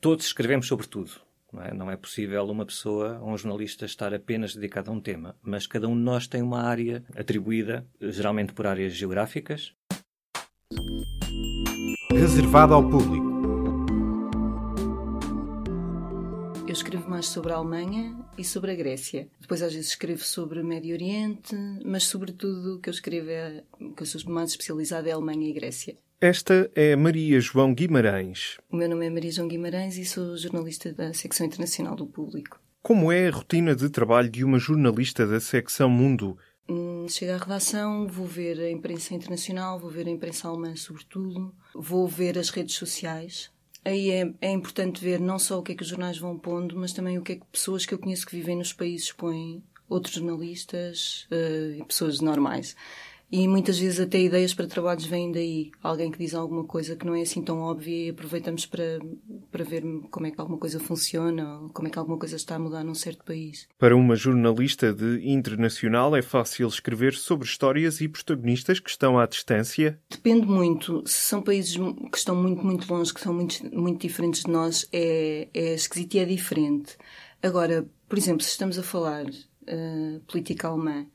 todos escrevemos sobre tudo. Não é? não é possível uma pessoa, um jornalista, estar apenas dedicado a um tema, mas cada um de nós tem uma área atribuída, geralmente por áreas geográficas. Reservado ao público. Eu escrevo mais sobre a Alemanha e sobre a Grécia. Depois, às vezes, escrevo sobre o Médio Oriente, mas, sobretudo, o que eu escrevo é, o que eu sou mais especializada é a Alemanha e Grécia. Esta é Maria João Guimarães. O meu nome é Maria João Guimarães e sou jornalista da secção internacional do Público. Como é a rotina de trabalho de uma jornalista da secção Mundo? Hum, chego à redação, vou ver a imprensa internacional, vou ver a imprensa alemã, sobretudo, vou ver as redes sociais. Aí é, é importante ver não só o que é que os jornais vão pondo, mas também o que é que pessoas que eu conheço que vivem nos países põem, outros jornalistas uh, e pessoas normais. E muitas vezes até ideias para trabalhos vêm daí. Alguém que diz alguma coisa que não é assim tão óbvia e aproveitamos para, para ver como é que alguma coisa funciona ou como é que alguma coisa está a mudar num certo país. Para uma jornalista de internacional é fácil escrever sobre histórias e protagonistas que estão à distância? Depende muito. Se são países que estão muito, muito longe, que são muito, muito diferentes de nós, é, é esquisito e é diferente. Agora, por exemplo, se estamos a falar uh, política alemã,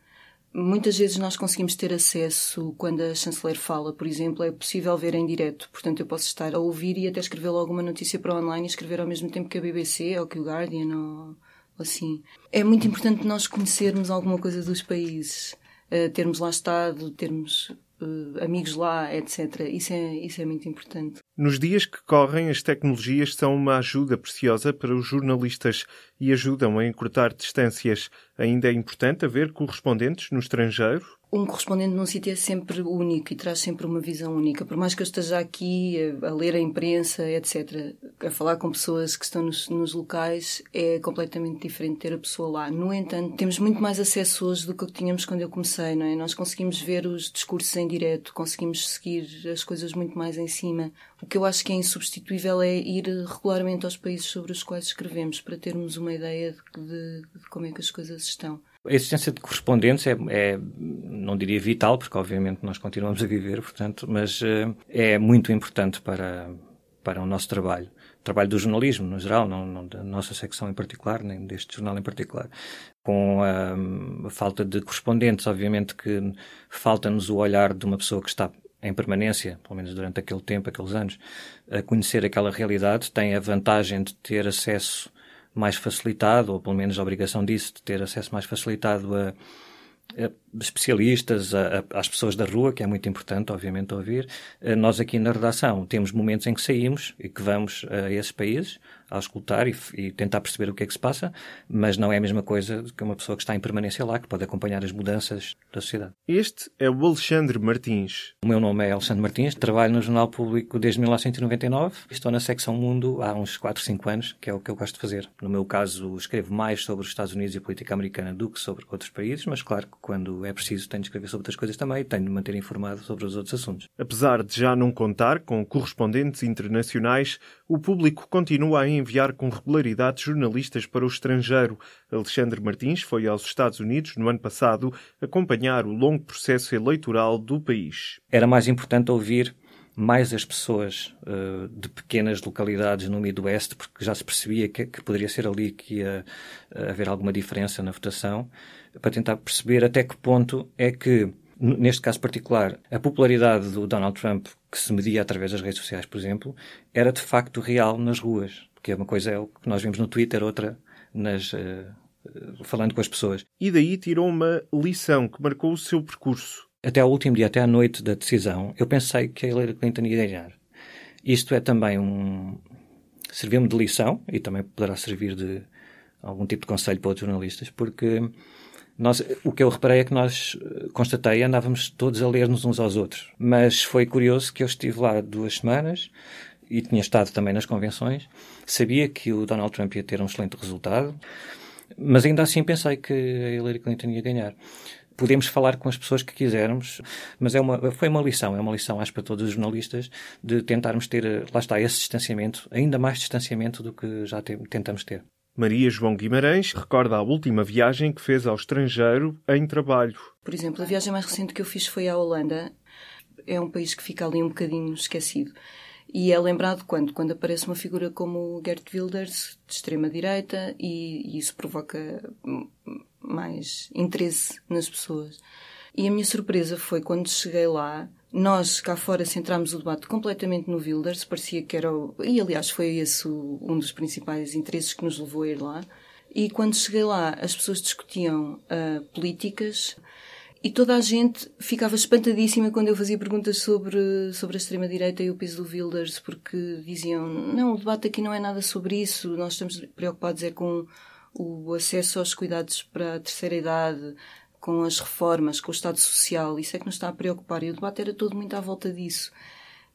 Muitas vezes nós conseguimos ter acesso, quando a chanceler fala, por exemplo, é possível ver em direto. Portanto, eu posso estar a ouvir e até escrever logo uma notícia para online e escrever ao mesmo tempo que a BBC ou que o Guardian ou, assim. É muito importante nós conhecermos alguma coisa dos países, uh, termos lá estado, termos uh, amigos lá, etc. Isso é, isso é muito importante. Nos dias que correm, as tecnologias são uma ajuda preciosa para os jornalistas e ajudam a encurtar distâncias. Ainda é importante haver correspondentes no estrangeiro? um correspondente num sítio é sempre único e traz sempre uma visão única. Por mais que eu esteja aqui a, ler a imprensa, etc., a falar com pessoas que estão nos, nos, locais, é completamente diferente ter a pessoa lá. No entanto, temos muito mais acesso hoje do que tínhamos quando eu comecei, não é? Nós conseguimos ver os discursos em direto, conseguimos seguir as coisas muito mais em cima. O que eu acho que é insubstituível é ir regularmente aos países sobre os quais escrevemos para termos uma ideia de, de, de como é que as coisas estão. A existência de correspondentes é, é, não diria vital, porque obviamente nós continuamos a viver, portanto, mas uh, é muito importante para, para o nosso trabalho. O trabalho do jornalismo, no geral, não, não da nossa secção em particular, nem deste jornal em particular. Com a, a falta de correspondentes, obviamente que falta-nos o olhar de uma pessoa que está em permanência, pelo menos durante aquele tempo, aqueles anos, a conhecer aquela realidade, tem a vantagem de ter acesso mais facilitado, ou pelo menos a obrigação disso, de ter acesso mais facilitado a, a especialistas, a, a, às pessoas da rua, que é muito importante, obviamente, ouvir. Eh, nós aqui na redação temos momentos em que saímos e que vamos a esses países, a escutar e, e, tentar perceber o que é que se passa, mas não é a mesma coisa que uma pessoa que está em permanência lá, que pode acompanhar as mudanças da sociedade. Este é o Alexandre Martins. O meu nome é Alexandre Martins, trabalho no Jornal Público desde 1999, estou na secção Mundo há uns 4, 5 anos, que é o que eu gosto de fazer. No meu caso, escrevo mais sobre os Estados Unidos e a política americana do que sobre outros países, mas claro que quando é preciso tenho de escrever sobre outras coisas também e tenho de manter informado sobre os outros assuntos. Apesar de já não contar com correspondentes internacionais, o público continua a enviar com regularidade jornalistas para o estrangeiro. Alexandre Martins foi aos Estados Unidos no ano passado acompanhar o longo processo eleitoral do país. Era mais importante ouvir mais as pessoas uh, de pequenas localidades no Midwest, porque já se percebia que, que poderia ser ali que ia uh, haver alguma diferença na votação, para tentar perceber até que ponto é que, neste caso particular, a popularidade do Donald Trump, que se media através das redes sociais, por exemplo, era de facto real nas ruas. Porque uma coisa é o que nós vimos no Twitter, outra nas. Uh, falando com as pessoas. E daí tirou uma lição que marcou o seu percurso até ao último dia, até à noite da decisão, eu pensei que a Hillary Clinton ia ganhar. Isto é também um. serviu-me de lição e também poderá servir de algum tipo de conselho para outros jornalistas, porque nós, o que eu reparei é que nós, constatei, andávamos todos a ler-nos uns aos outros. Mas foi curioso que eu estive lá duas semanas e tinha estado também nas convenções, sabia que o Donald Trump ia ter um excelente resultado, mas ainda assim pensei que a Hillary Clinton ia ganhar podemos falar com as pessoas que quisermos, mas é uma, foi uma lição, é uma lição, acho, para todos os jornalistas, de tentarmos ter, lá está, esse distanciamento, ainda mais distanciamento do que já te, tentamos ter. Maria João Guimarães recorda a última viagem que fez ao estrangeiro em trabalho. Por exemplo, a viagem mais recente que eu fiz foi à Holanda. É um país que fica ali um bocadinho esquecido. E é lembrado quando? Quando aparece uma figura como Gert Wilders, de extrema-direita, e, e isso provoca mais interesse nas pessoas. E a minha surpresa foi quando cheguei lá, nós cá fora centrámos o debate completamente no Wilders, parecia que era. O, e aliás foi esse o, um dos principais interesses que nos levou a ir lá. E quando cheguei lá, as pessoas discutiam uh, políticas, e toda a gente ficava espantadíssima quando eu fazia perguntas sobre, sobre a extrema-direita e o peso do Wilders, porque diziam: não, o debate aqui não é nada sobre isso, nós estamos preocupados é com o acesso aos cuidados para a terceira idade, com as reformas, com o Estado Social, isso é que nos está a preocupar. E o debate era todo muito à volta disso.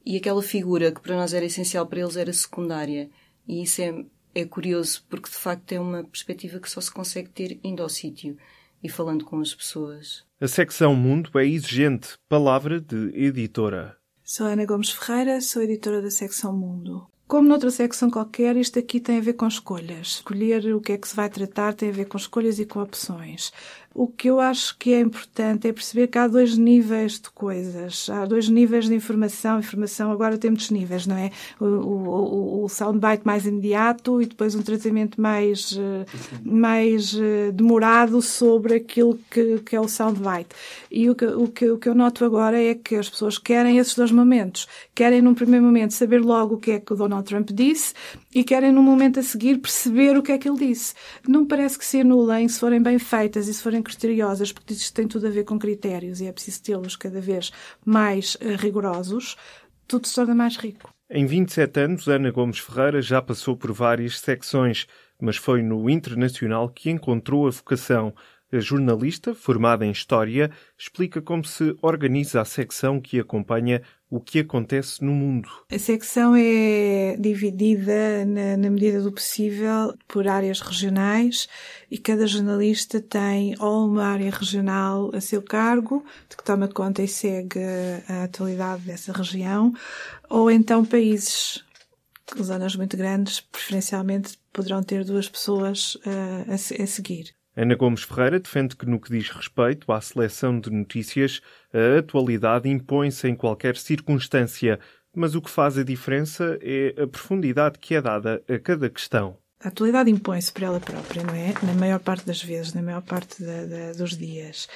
E aquela figura que para nós era essencial, para eles era secundária. E isso é, é curioso, porque de facto é uma perspectiva que só se consegue ter indo ao sítio e falando com as pessoas. A secção Mundo é exigente. Palavra de editora. Sou Ana Gomes Ferreira, sou editora da secção Mundo. Como noutra secção qualquer, isto aqui tem a ver com escolhas. Escolher o que é que se vai tratar tem a ver com escolhas e com opções. O que eu acho que é importante é perceber que há dois níveis de coisas. Há dois níveis de informação. Informação agora tem muitos níveis, não é? O, o, o soundbite mais imediato e depois um tratamento mais, eh, mais eh, demorado sobre aquilo que, que é o soundbite. E o que, o, que, o que eu noto agora é que as pessoas querem esses dois momentos. Querem, num primeiro momento, saber logo o que é que o Donald Trump disse e querem, num momento a seguir, perceber o que é que ele disse. Não parece que se anulem se forem bem feitas e se forem criteriosas, porque isto tem tudo a ver com critérios e é preciso tê-los cada vez mais uh, rigorosos, tudo se torna mais rico. Em 27 anos, Ana Gomes Ferreira já passou por várias secções, mas foi no Internacional que encontrou a vocação. A jornalista, formada em História, explica como se organiza a secção que acompanha o que acontece no mundo. A secção é dividida, na, na, medida do possível, por áreas regionais e cada jornalista tem ou uma área regional a seu cargo, de que toma conta e segue a atualidade dessa região, ou então países. Zonas muito grandes, preferencialmente, poderão ter duas pessoas uh, a, a seguir. Ana Gomes Ferreira defende que, no que diz respeito à seleção de notícias, a atualidade impõe-se em qualquer circunstância, mas o que faz a diferença é a profundidade que é dada a cada questão. A atualidade impõe-se por ela própria, não é? Na maior parte das vezes, na maior parte da, da, dos dias.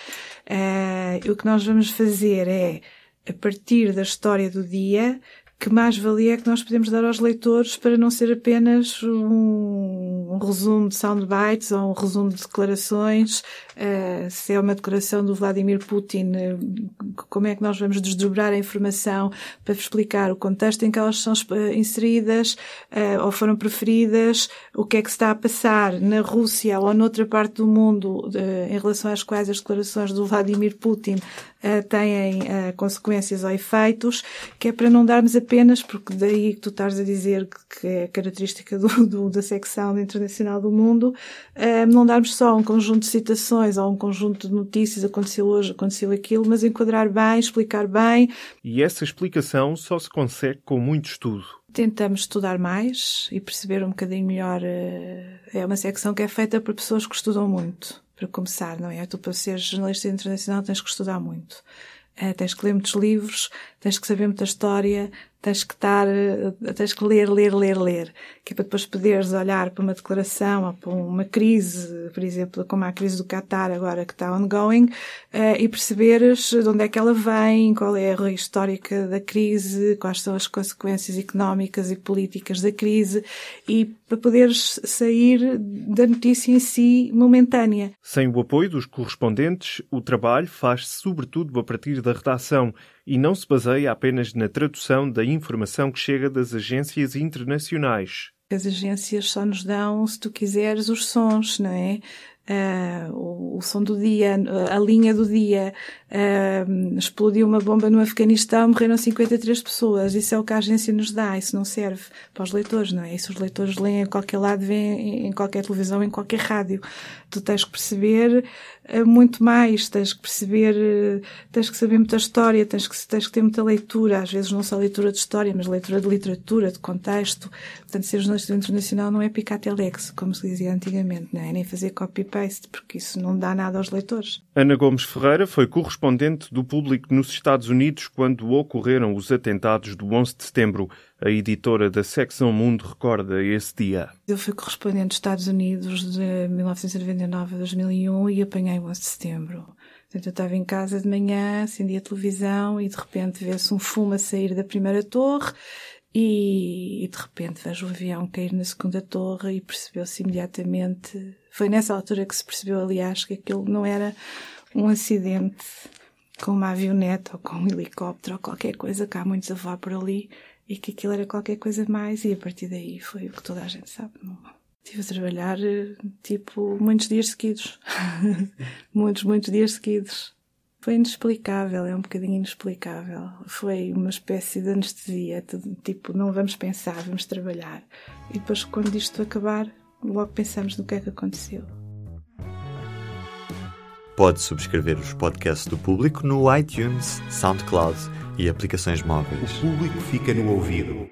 Uh, o que nós vamos fazer é, a partir da história do dia, que mais valia é que nós podemos dar aos leitores para não ser apenas um, um resumo de soundbites ou um resumo de declarações. Uh, se é uma declaração do Vladimir Putin, uh, como é que nós vamos desdobrar a informação para explicar o contexto em que elas são eh, inseridas uh, ou foram preferidas, o que é que está a passar na Rússia ou noutra parte do mundo em relação às quais as declarações do Vladimir Putin têm consequências ou efeitos, que é para não darmos apenas porque daí que tu estás a dizer que é característica do, do, da secção internacional do mundo, não darmos só um conjunto de citações ou um conjunto de notícias, aconteceu hoje, aconteceu aquilo, mas enquadrar bem, explicar bem. E essa explicação só se consegue com muito estudo. Tentamos estudar mais e perceber um bocadinho melhor. Eh, é uma secção que é feita por pessoas que estudam muito, para começar, não é? Tu, para ser jornalista internacional, tens que estudar muito. É, tens que ler muitos livros, tens que saber muita história, tens que estar, eh, tens que ler, ler, ler, ler, que é para depois poderes olhar para uma declaração ou para uma crise, por exemplo, como a crise do Qatar agora que está ongoing, uh, e perceberes de onde é que ela vem, qual é a raiz histórica da crise, quais são as consequências económicas e políticas da crise, e para poderes sair da notícia em si momentânea. Sem o apoio dos correspondentes, o trabalho faz-se sobretudo a partir da redação e não se baseia apenas na tradução da informação que chega das agências internacionais. As agências só nos dão, se tu quiseres, os sons, não é? Uh, o, o, som do dia, a linha do dia, uh, explodiu uma bomba no Afeganistão, morreram 53 pessoas. Isso é o que a agência nos dá, isso não serve para os leitores, não é? Isso os leitores leem em qualquer lado, veem em qualquer televisão, em qualquer rádio. Tu tens que perceber uh, muito mais, tens que perceber, tens que saber muita história, tens que, tens que ter muita leitura, às vezes não só leitura de história, mas leitura de literatura, de contexto. Portanto, ser jornalista internacional não é picar telex, como se dizia antigamente, não é? Nem fazer copy copy-paste, porque isso não dá nada aos leitores. Ana Gomes Ferreira foi correspondente do público nos Estados Unidos quando ocorreram os atentados do 11 de setembro. A editora da Secção Mundo recorda esse dia. Eu fui correspondente dos Estados Unidos de 1999 a 2001 e apanhei o 11 de setembro. Portanto, eu estava em casa de manhã, acendi a televisão e de repente vê-se um fumo a sair da primeira torre e, e, de repente vejo o avião cair na segunda torre e percebeu-se imediatamente. Foi nessa altura que se percebeu, aliás, que aquilo não era um acidente com uma avioneta ou com um helicóptero ou qualquer coisa, que há muitos a voar por ali, e que aquilo era qualquer coisa mais, e a partir daí foi o que toda a gente sabe. Estive a trabalhar, tipo, muitos dias seguidos. muitos, muitos dias seguidos. Foi inexplicável, é um bocadinho inexplicável. Foi uma espécie de anestesia, tipo, não vamos pensar, vamos trabalhar. E depois, quando isto acabar, logo pensamos no que é que aconteceu. Pode subscrever os podcasts do público no iTunes, SoundCloud e aplicações móveis. O público fica no ouvido.